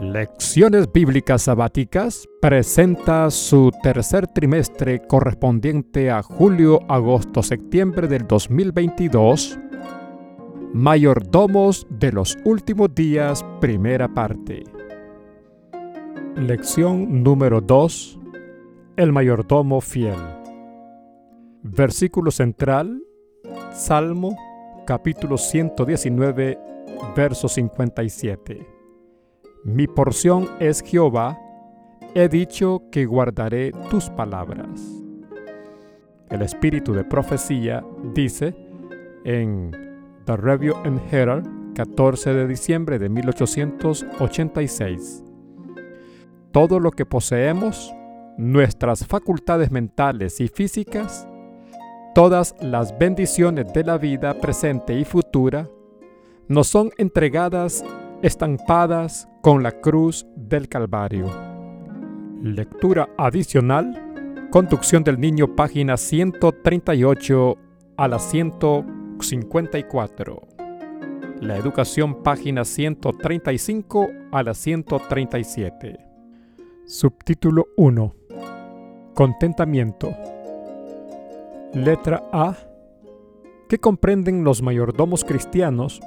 Lecciones Bíblicas Sabáticas presenta su tercer trimestre correspondiente a julio-agosto-septiembre del 2022. Mayordomos de los últimos días, primera parte. Lección número 2. El mayordomo fiel. Versículo central. Salmo capítulo 119, verso 57. Mi porción es Jehová, he dicho que guardaré tus palabras. El espíritu de profecía dice en The Review and Herald, 14 de diciembre de 1886. Todo lo que poseemos, nuestras facultades mentales y físicas, todas las bendiciones de la vida presente y futura, nos son entregadas estampadas con la cruz del Calvario. Lectura adicional. Conducción del niño, página 138 a la 154. La educación, página 135 a la 137. Subtítulo 1. Contentamiento. Letra A. ¿Qué comprenden los mayordomos cristianos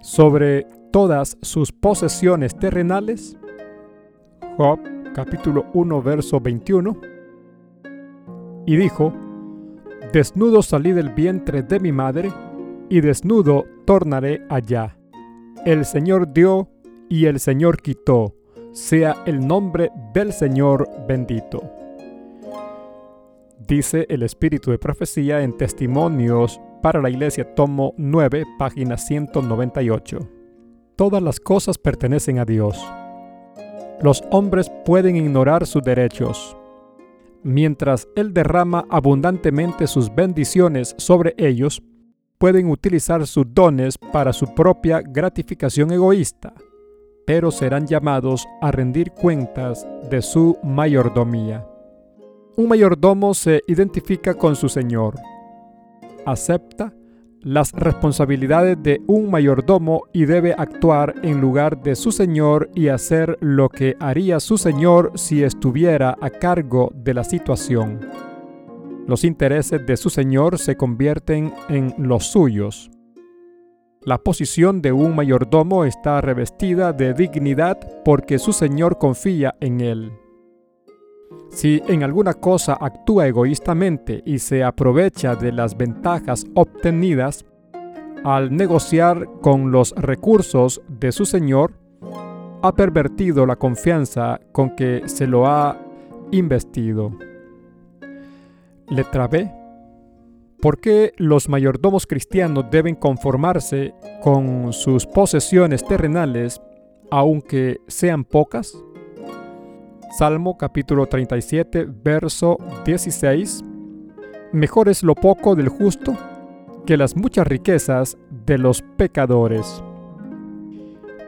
sobre todas sus posesiones terrenales? Job capítulo 1 verso 21. Y dijo, Desnudo salí del vientre de mi madre, y desnudo tornaré allá. El Señor dio y el Señor quitó, sea el nombre del Señor bendito. Dice el Espíritu de Profecía en Testimonios para la Iglesia, tomo 9, página 198. Todas las cosas pertenecen a Dios. Los hombres pueden ignorar sus derechos. Mientras Él derrama abundantemente sus bendiciones sobre ellos, pueden utilizar sus dones para su propia gratificación egoísta, pero serán llamados a rendir cuentas de su mayordomía. Un mayordomo se identifica con su Señor, acepta las responsabilidades de un mayordomo y debe actuar en lugar de su señor y hacer lo que haría su señor si estuviera a cargo de la situación. Los intereses de su señor se convierten en los suyos. La posición de un mayordomo está revestida de dignidad porque su señor confía en él. Si en alguna cosa actúa egoístamente y se aprovecha de las ventajas obtenidas al negociar con los recursos de su Señor, ha pervertido la confianza con que se lo ha investido. Letra B. ¿Por qué los mayordomos cristianos deben conformarse con sus posesiones terrenales aunque sean pocas? Salmo capítulo 37, verso 16. Mejor es lo poco del justo que las muchas riquezas de los pecadores.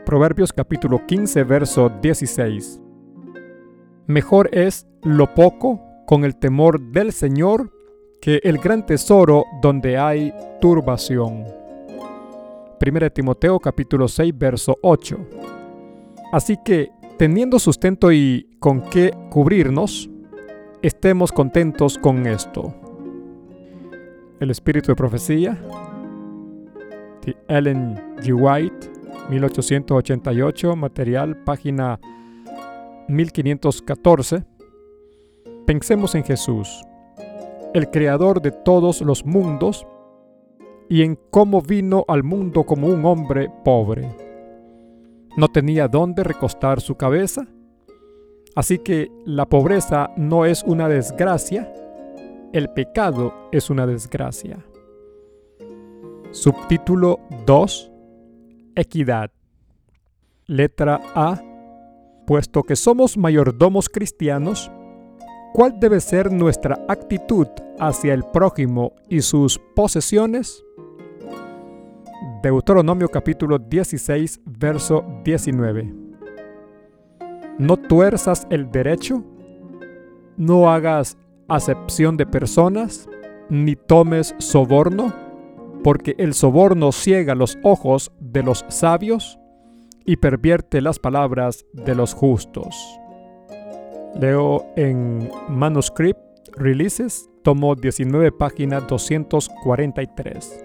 Proverbios capítulo 15, verso 16. Mejor es lo poco con el temor del Señor que el gran tesoro donde hay turbación. 1 Timoteo capítulo 6, verso 8. Así que teniendo sustento y con qué cubrirnos, estemos contentos con esto. El espíritu de profecía de Ellen G. White, 1888, material, página 1514. Pensemos en Jesús, el creador de todos los mundos, y en cómo vino al mundo como un hombre pobre no tenía dónde recostar su cabeza. Así que la pobreza no es una desgracia, el pecado es una desgracia. Subtítulo 2. Equidad. Letra A. Puesto que somos mayordomos cristianos, ¿cuál debe ser nuestra actitud hacia el prójimo y sus posesiones? Deuteronomio capítulo 16, verso 19. No tuerzas el derecho, no hagas acepción de personas, ni tomes soborno, porque el soborno ciega los ojos de los sabios y pervierte las palabras de los justos. Leo en Manuscript Releases, tomo 19, página 243.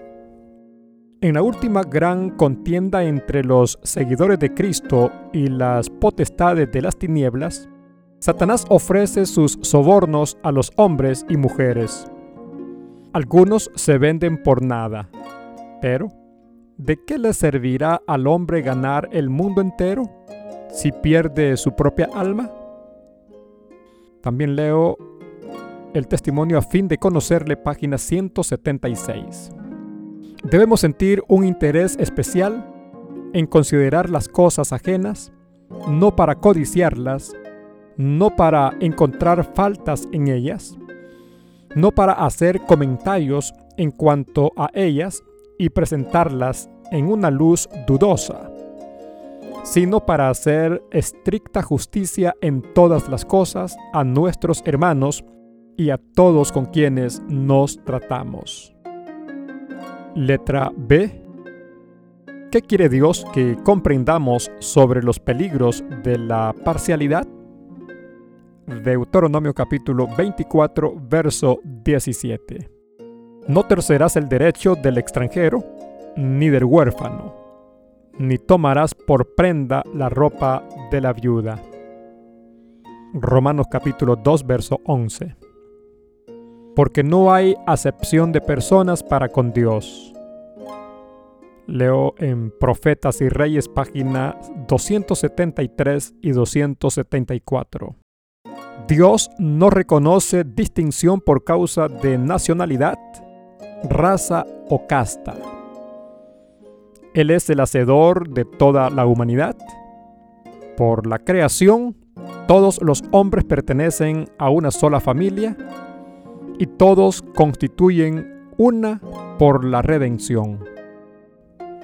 En la última gran contienda entre los seguidores de Cristo y las potestades de las tinieblas, Satanás ofrece sus sobornos a los hombres y mujeres. Algunos se venden por nada, pero ¿de qué le servirá al hombre ganar el mundo entero si pierde su propia alma? También leo el testimonio a fin de conocerle, página 176. Debemos sentir un interés especial en considerar las cosas ajenas, no para codiciarlas, no para encontrar faltas en ellas, no para hacer comentarios en cuanto a ellas y presentarlas en una luz dudosa, sino para hacer estricta justicia en todas las cosas a nuestros hermanos y a todos con quienes nos tratamos. Letra B. ¿Qué quiere Dios que comprendamos sobre los peligros de la parcialidad? Deuteronomio capítulo 24, verso 17. No tercerás el derecho del extranjero, ni del huérfano, ni tomarás por prenda la ropa de la viuda. Romanos capítulo 2, verso 11. Porque no hay acepción de personas para con Dios. Leo en Profetas y Reyes página 273 y 274. Dios no reconoce distinción por causa de nacionalidad, raza o casta. Él es el hacedor de toda la humanidad. Por la creación, todos los hombres pertenecen a una sola familia y todos constituyen una por la redención.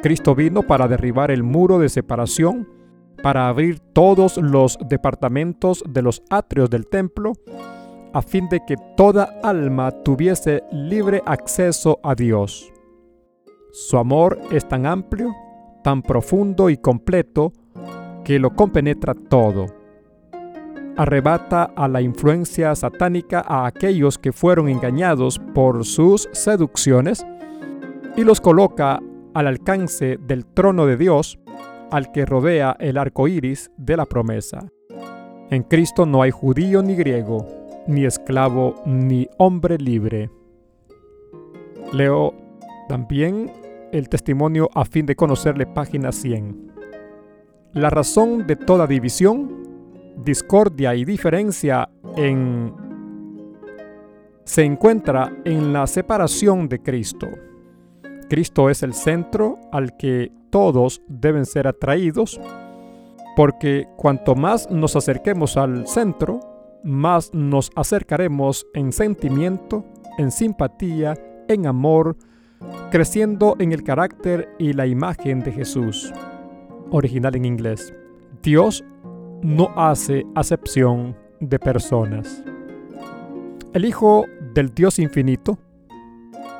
Cristo vino para derribar el muro de separación para abrir todos los departamentos de los atrios del templo, a fin de que toda alma tuviese libre acceso a Dios. Su amor es tan amplio, tan profundo y completo, que lo compenetra todo. Arrebata a la influencia satánica a aquellos que fueron engañados por sus seducciones y los coloca al alcance del trono de Dios al que rodea el arco iris de la promesa. En Cristo no hay judío ni griego, ni esclavo ni hombre libre. Leo también el testimonio a fin de conocerle página 100. La razón de toda división, discordia y diferencia en se encuentra en la separación de Cristo. Cristo es el centro al que todos deben ser atraídos, porque cuanto más nos acerquemos al centro, más nos acercaremos en sentimiento, en simpatía, en amor, creciendo en el carácter y la imagen de Jesús. Original en inglés. Dios no hace acepción de personas. El Hijo del Dios infinito,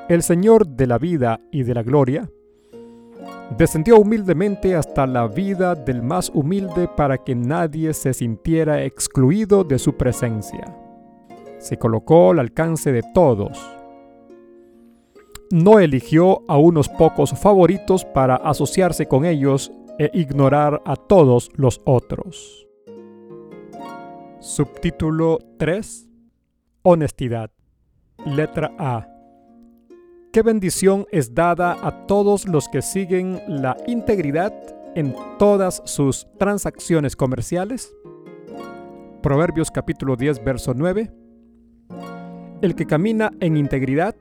el Señor de la vida y de la gloria, descendió humildemente hasta la vida del más humilde para que nadie se sintiera excluido de su presencia. Se colocó al alcance de todos. No eligió a unos pocos favoritos para asociarse con ellos e ignorar a todos los otros. Subtítulo 3. Honestidad. Letra A. Qué bendición es dada a todos los que siguen la integridad en todas sus transacciones comerciales. Proverbios capítulo 10, verso 9. El que camina en integridad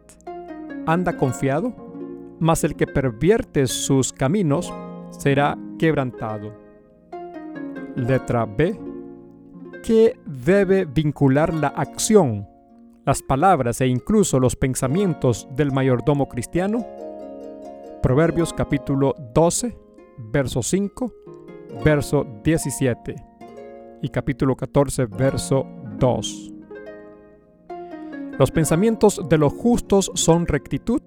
anda confiado, mas el que pervierte sus caminos será quebrantado. Letra B. ¿Qué debe vincular la acción las palabras e incluso los pensamientos del mayordomo cristiano? Proverbios capítulo 12, verso 5, verso 17 y capítulo 14, verso 2. Los pensamientos de los justos son rectitud,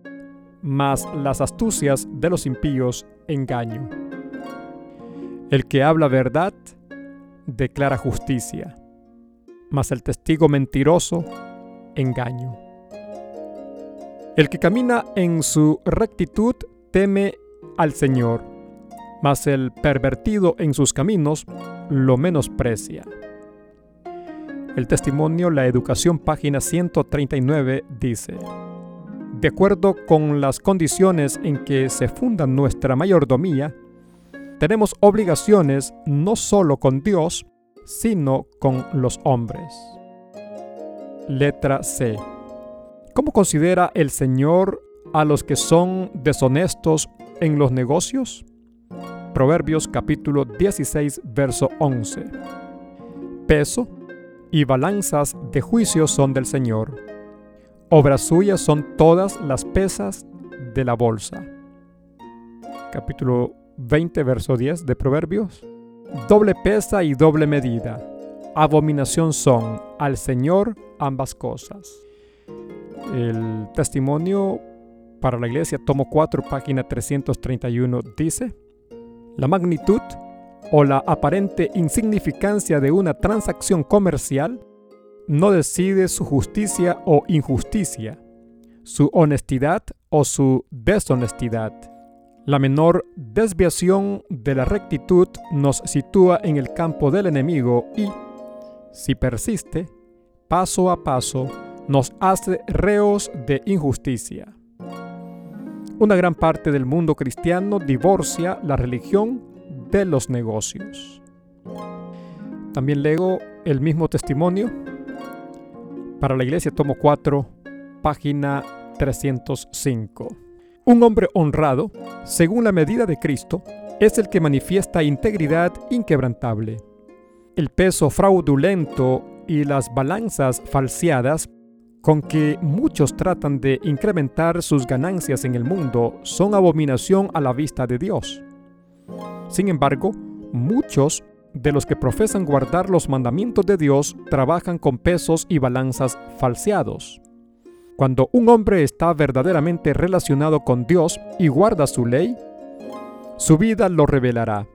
mas las astucias de los impíos engaño. El que habla verdad declara justicia, mas el testigo mentiroso engaño. El que camina en su rectitud teme al Señor, mas el pervertido en sus caminos lo menosprecia. El testimonio La Educación, página 139, dice, De acuerdo con las condiciones en que se funda nuestra mayordomía, tenemos obligaciones no solo con Dios, sino con los hombres. Letra C. ¿Cómo considera el Señor a los que son deshonestos en los negocios? Proverbios capítulo 16, verso 11. Peso y balanzas de juicio son del Señor. Obras suyas son todas las pesas de la bolsa. Capítulo 20, verso 10 de Proverbios. Doble pesa y doble medida. Abominación son al Señor ambas cosas. El testimonio para la iglesia, tomo 4, página 331, dice, la magnitud o la aparente insignificancia de una transacción comercial no decide su justicia o injusticia, su honestidad o su deshonestidad. La menor desviación de la rectitud nos sitúa en el campo del enemigo y, si persiste, paso a paso, nos hace reos de injusticia. Una gran parte del mundo cristiano divorcia la religión de los negocios. También leo el mismo testimonio para la iglesia, tomo 4, página 305. Un hombre honrado, según la medida de Cristo, es el que manifiesta integridad inquebrantable. El peso fraudulento y las balanzas falseadas con que muchos tratan de incrementar sus ganancias en el mundo son abominación a la vista de Dios. Sin embargo, muchos de los que profesan guardar los mandamientos de Dios trabajan con pesos y balanzas falseados. Cuando un hombre está verdaderamente relacionado con Dios y guarda su ley, su vida lo revelará,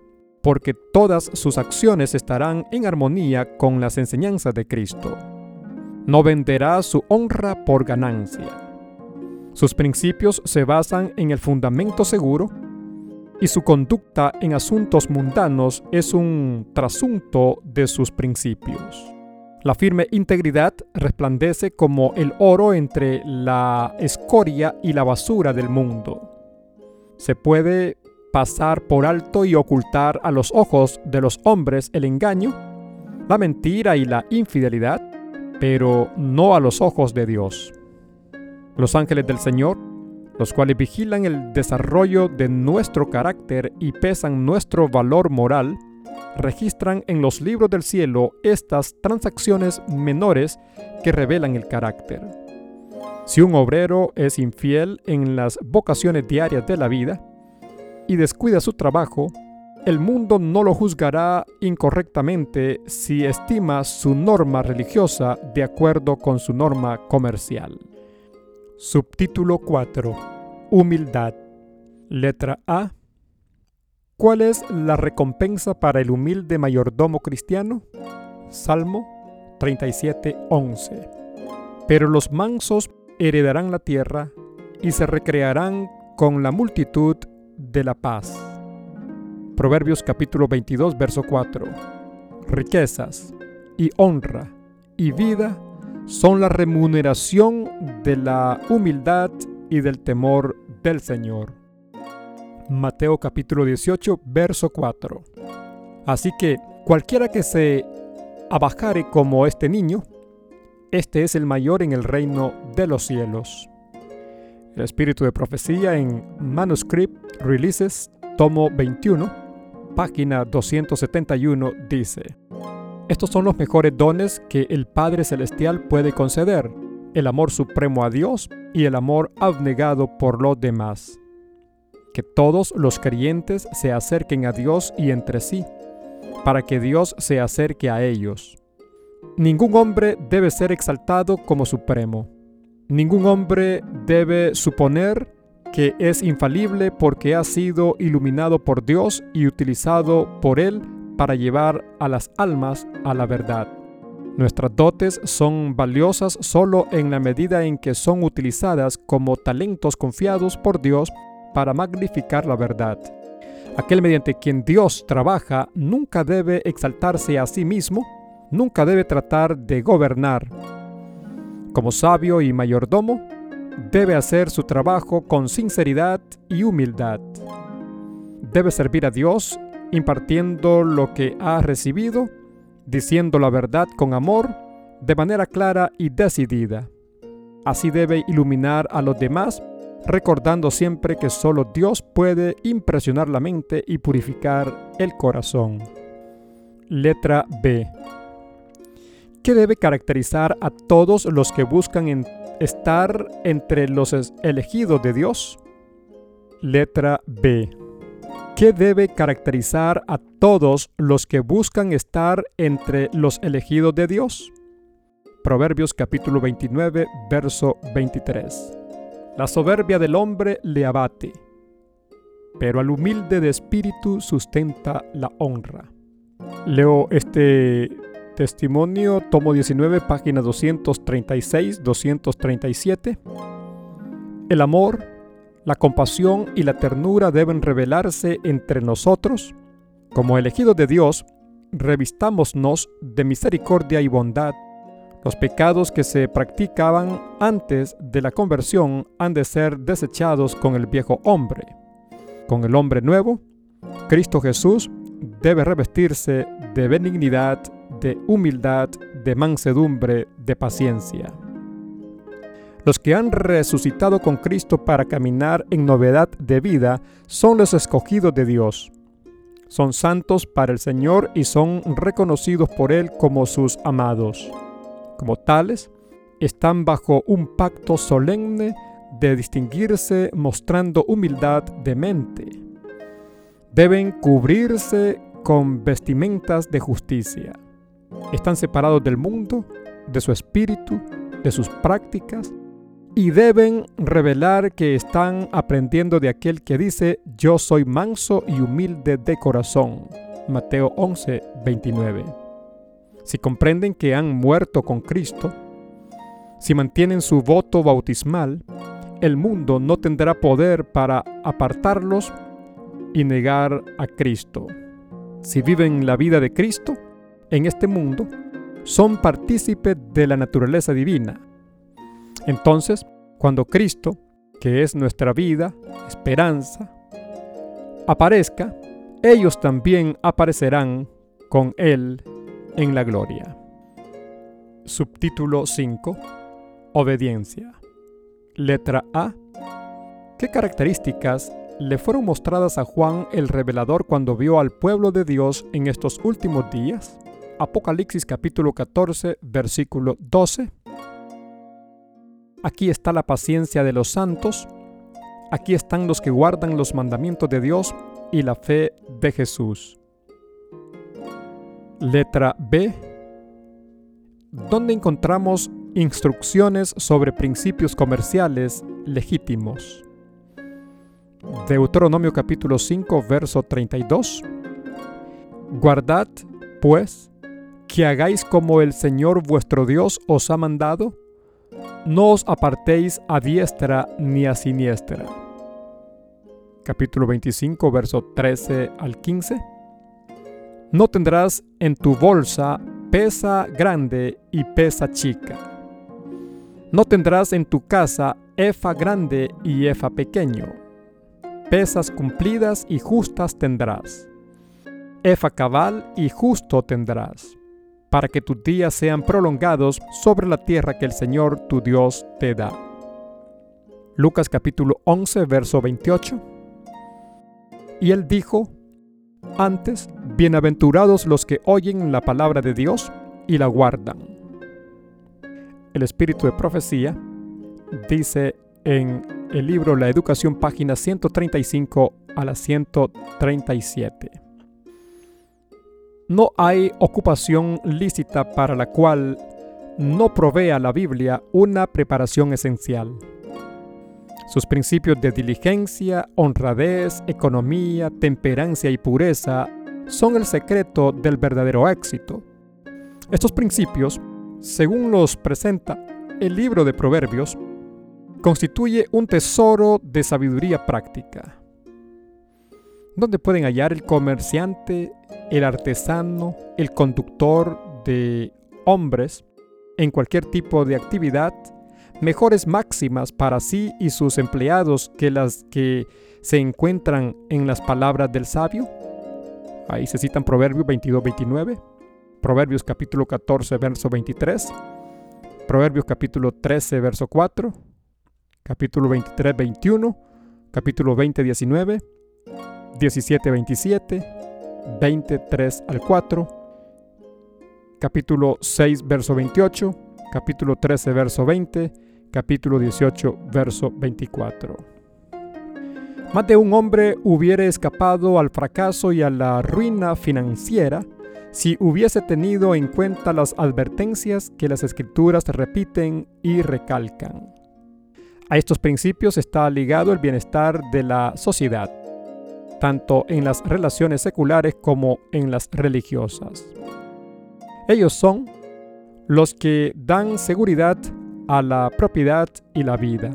porque todas sus acciones estarán en armonía con las enseñanzas de Cristo. No venderá su honra por ganancia. Sus principios se basan en el fundamento seguro y su conducta en asuntos mundanos es un trasunto de sus principios. La firme integridad resplandece como el oro entre la escoria y la basura del mundo. Se puede pasar por alto y ocultar a los ojos de los hombres el engaño, la mentira y la infidelidad, pero no a los ojos de Dios. Los ángeles del Señor los cuales vigilan el desarrollo de nuestro carácter y pesan nuestro valor moral, registran en los libros del cielo estas transacciones menores que revelan el carácter. Si un obrero es infiel en las vocaciones diarias de la vida y descuida su trabajo, el mundo no lo juzgará incorrectamente si estima su norma religiosa de acuerdo con su norma comercial. Subtítulo 4. Humildad. Letra A. ¿Cuál es la recompensa para el humilde mayordomo cristiano? Salmo 37:11. Pero los mansos heredarán la tierra y se recrearán con la multitud de la paz. Proverbios capítulo 22, verso 4. Riquezas y honra y vida son la remuneración de la humildad y del temor del Señor. Mateo capítulo 18, verso 4. Así que cualquiera que se abajare como este niño, este es el mayor en el reino de los cielos. El espíritu de profecía en Manuscript Releases, tomo 21, página 271, dice, estos son los mejores dones que el Padre Celestial puede conceder, el amor supremo a Dios y el amor abnegado por los demás. Que todos los creyentes se acerquen a Dios y entre sí, para que Dios se acerque a ellos. Ningún hombre debe ser exaltado como supremo. Ningún hombre debe suponer que es infalible porque ha sido iluminado por Dios y utilizado por Él para llevar a las almas a la verdad. Nuestras dotes son valiosas solo en la medida en que son utilizadas como talentos confiados por Dios para magnificar la verdad. Aquel mediante quien Dios trabaja nunca debe exaltarse a sí mismo, nunca debe tratar de gobernar. Como sabio y mayordomo, debe hacer su trabajo con sinceridad y humildad. Debe servir a Dios impartiendo lo que ha recibido, diciendo la verdad con amor, de manera clara y decidida. Así debe iluminar a los demás, recordando siempre que solo Dios puede impresionar la mente y purificar el corazón. Letra B. ¿Qué debe caracterizar a todos los que buscan estar entre los elegidos de Dios? Letra B. ¿Qué debe caracterizar a todos los que buscan estar entre los elegidos de Dios? Proverbios capítulo 29, verso 23. La soberbia del hombre le abate, pero al humilde de espíritu sustenta la honra. Leo este testimonio, tomo 19, página 236-237. El amor la compasión y la ternura deben revelarse entre nosotros. Como elegidos de Dios, revistámonos de misericordia y bondad. Los pecados que se practicaban antes de la conversión han de ser desechados con el viejo hombre. Con el hombre nuevo, Cristo Jesús debe revestirse de benignidad, de humildad, de mansedumbre, de paciencia. Los que han resucitado con Cristo para caminar en novedad de vida son los escogidos de Dios. Son santos para el Señor y son reconocidos por Él como sus amados. Como tales, están bajo un pacto solemne de distinguirse mostrando humildad de mente. Deben cubrirse con vestimentas de justicia. Están separados del mundo, de su espíritu, de sus prácticas y deben revelar que están aprendiendo de aquel que dice, yo soy manso y humilde de corazón. Mateo 11, 29. Si comprenden que han muerto con Cristo, si mantienen su voto bautismal, el mundo no tendrá poder para apartarlos y negar a Cristo. Si viven la vida de Cristo en este mundo, son partícipes de la naturaleza divina entonces, cuando Cristo, que es nuestra vida, esperanza, aparezca, ellos también aparecerán con Él en la gloria. Subtítulo 5. Obediencia. Letra A. ¿Qué características le fueron mostradas a Juan el revelador cuando vio al pueblo de Dios en estos últimos días? Apocalipsis capítulo 14, versículo 12. Aquí está la paciencia de los santos. Aquí están los que guardan los mandamientos de Dios y la fe de Jesús. Letra B. Donde encontramos instrucciones sobre principios comerciales legítimos. Deuteronomio capítulo 5, verso 32. Guardad, pues, que hagáis como el Señor vuestro Dios os ha mandado no os apartéis a diestra ni a siniestra. Capítulo 25, verso 13 al 15. No tendrás en tu bolsa pesa grande y pesa chica. No tendrás en tu casa efa grande y efa pequeño. Pesas cumplidas y justas tendrás. Efa cabal y justo tendrás para que tus días sean prolongados sobre la tierra que el Señor tu Dios te da. Lucas capítulo 11, verso 28. Y él dijo, antes, bienaventurados los que oyen la palabra de Dios y la guardan. El espíritu de profecía dice en el libro La Educación, página 135 a la 137. No hay ocupación lícita para la cual no provea la Biblia una preparación esencial. Sus principios de diligencia, honradez, economía, temperancia y pureza son el secreto del verdadero éxito. Estos principios, según los presenta el libro de Proverbios, constituye un tesoro de sabiduría práctica, donde pueden hallar el comerciante, el artesano, el conductor de hombres en cualquier tipo de actividad, mejores máximas para sí y sus empleados que las que se encuentran en las palabras del sabio. Ahí se citan Proverbios 22-29, Proverbios capítulo 14, verso 23, Proverbios capítulo 13, verso 4, capítulo 23, 21, capítulo 20, 19, 17, 27, 23 al 4, capítulo 6, verso 28, capítulo 13, verso 20, capítulo 18, verso 24. Más de un hombre hubiera escapado al fracaso y a la ruina financiera si hubiese tenido en cuenta las advertencias que las escrituras repiten y recalcan. A estos principios está ligado el bienestar de la sociedad, tanto en las relaciones seculares como en las religiosas. Ellos son los que dan seguridad a la propiedad y la vida.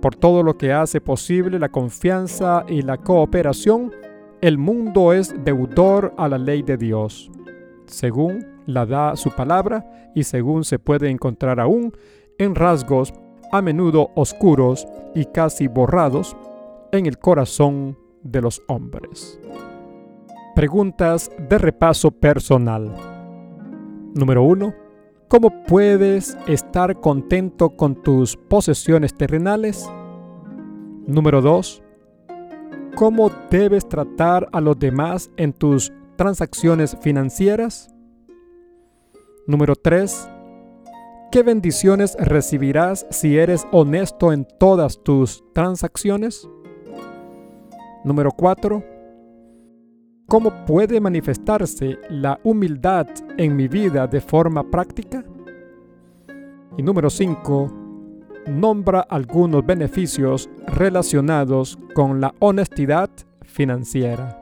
Por todo lo que hace posible la confianza y la cooperación, el mundo es deudor a la ley de Dios, según la da su palabra y según se puede encontrar aún en rasgos a menudo oscuros y casi borrados en el corazón de los hombres. Preguntas de repaso personal. Número 1. ¿Cómo puedes estar contento con tus posesiones terrenales? Número 2. ¿Cómo debes tratar a los demás en tus transacciones financieras? Número 3. ¿Qué bendiciones recibirás si eres honesto en todas tus transacciones? Número 4. ¿Cómo puede manifestarse la humildad en mi vida de forma práctica? Y número 5. Nombra algunos beneficios relacionados con la honestidad financiera.